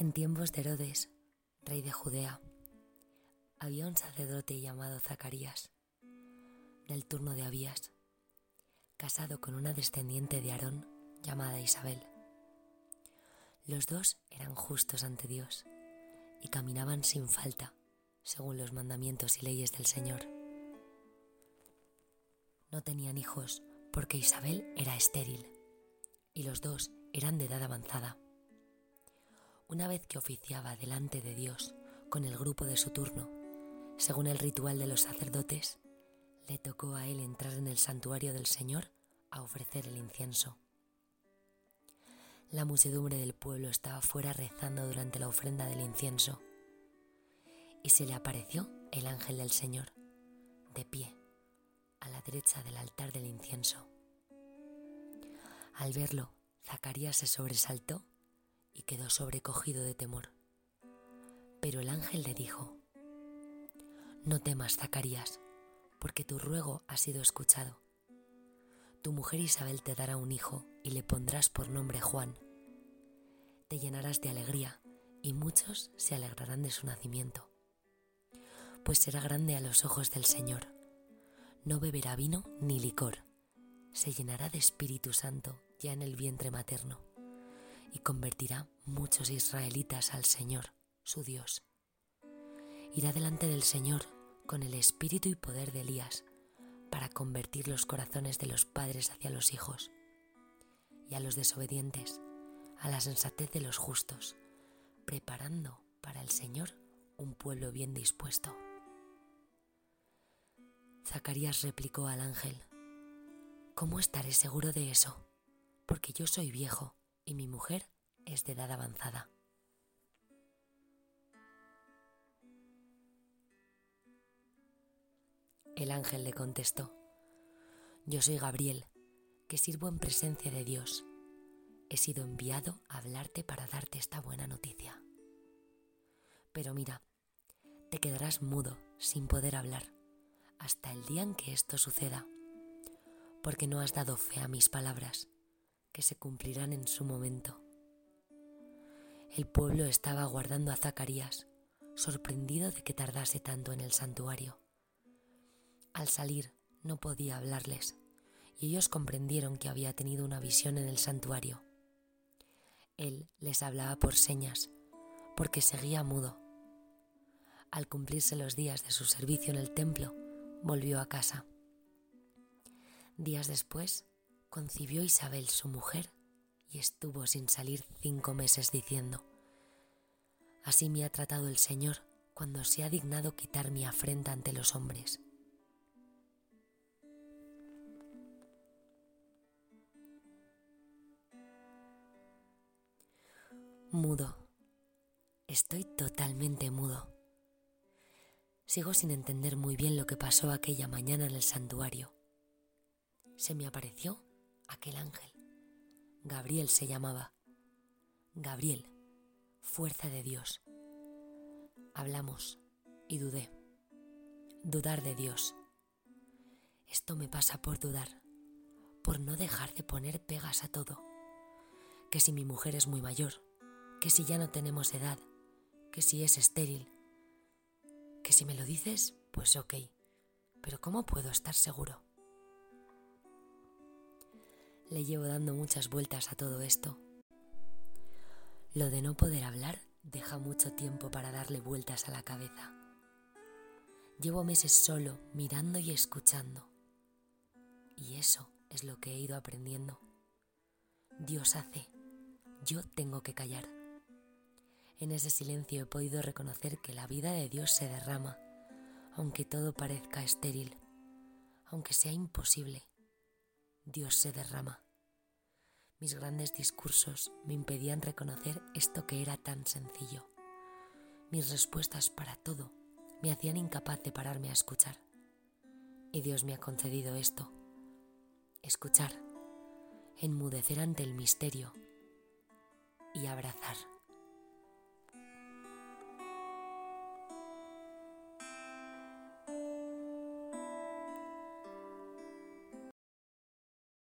En tiempos de Herodes, rey de Judea, había un sacerdote llamado Zacarías, del turno de Abías, casado con una descendiente de Aarón llamada Isabel. Los dos eran justos ante Dios y caminaban sin falta según los mandamientos y leyes del Señor. No tenían hijos porque Isabel era estéril y los dos eran de edad avanzada. Una vez que oficiaba delante de Dios con el grupo de su turno, según el ritual de los sacerdotes, le tocó a él entrar en el santuario del Señor a ofrecer el incienso. La muchedumbre del pueblo estaba fuera rezando durante la ofrenda del incienso, y se le apareció el ángel del Señor, de pie, a la derecha del altar del incienso. Al verlo, Zacarías se sobresaltó y quedó sobrecogido de temor. Pero el ángel le dijo, No temas, Zacarías, porque tu ruego ha sido escuchado tu mujer Isabel te dará un hijo y le pondrás por nombre Juan. Te llenarás de alegría y muchos se alegrarán de su nacimiento, pues será grande a los ojos del Señor. No beberá vino ni licor, se llenará de Espíritu Santo ya en el vientre materno y convertirá muchos israelitas al Señor, su Dios. Irá delante del Señor con el espíritu y poder de Elías para convertir los corazones de los padres hacia los hijos y a los desobedientes a la sensatez de los justos, preparando para el Señor un pueblo bien dispuesto. Zacarías replicó al ángel, ¿Cómo estaré seguro de eso? Porque yo soy viejo y mi mujer es de edad avanzada. El ángel le contestó, Yo soy Gabriel, que sirvo en presencia de Dios. He sido enviado a hablarte para darte esta buena noticia. Pero mira, te quedarás mudo sin poder hablar hasta el día en que esto suceda, porque no has dado fe a mis palabras, que se cumplirán en su momento. El pueblo estaba aguardando a Zacarías, sorprendido de que tardase tanto en el santuario. Al salir no podía hablarles y ellos comprendieron que había tenido una visión en el santuario. Él les hablaba por señas, porque seguía mudo. Al cumplirse los días de su servicio en el templo, volvió a casa. Días después, concibió Isabel su mujer y estuvo sin salir cinco meses diciendo, Así me ha tratado el Señor cuando se ha dignado quitar mi afrenta ante los hombres. Mudo. Estoy totalmente mudo. Sigo sin entender muy bien lo que pasó aquella mañana en el santuario. Se me apareció aquel ángel. Gabriel se llamaba. Gabriel, fuerza de Dios. Hablamos y dudé. Dudar de Dios. Esto me pasa por dudar, por no dejar de poner pegas a todo. Que si mi mujer es muy mayor, que si ya no tenemos edad, que si es estéril, que si me lo dices, pues ok, pero ¿cómo puedo estar seguro? Le llevo dando muchas vueltas a todo esto. Lo de no poder hablar deja mucho tiempo para darle vueltas a la cabeza. Llevo meses solo, mirando y escuchando. Y eso es lo que he ido aprendiendo. Dios hace, yo tengo que callar. En ese silencio he podido reconocer que la vida de Dios se derrama, aunque todo parezca estéril, aunque sea imposible. Dios se derrama. Mis grandes discursos me impedían reconocer esto que era tan sencillo. Mis respuestas para todo me hacían incapaz de pararme a escuchar. Y Dios me ha concedido esto. Escuchar, enmudecer ante el misterio y abrazar.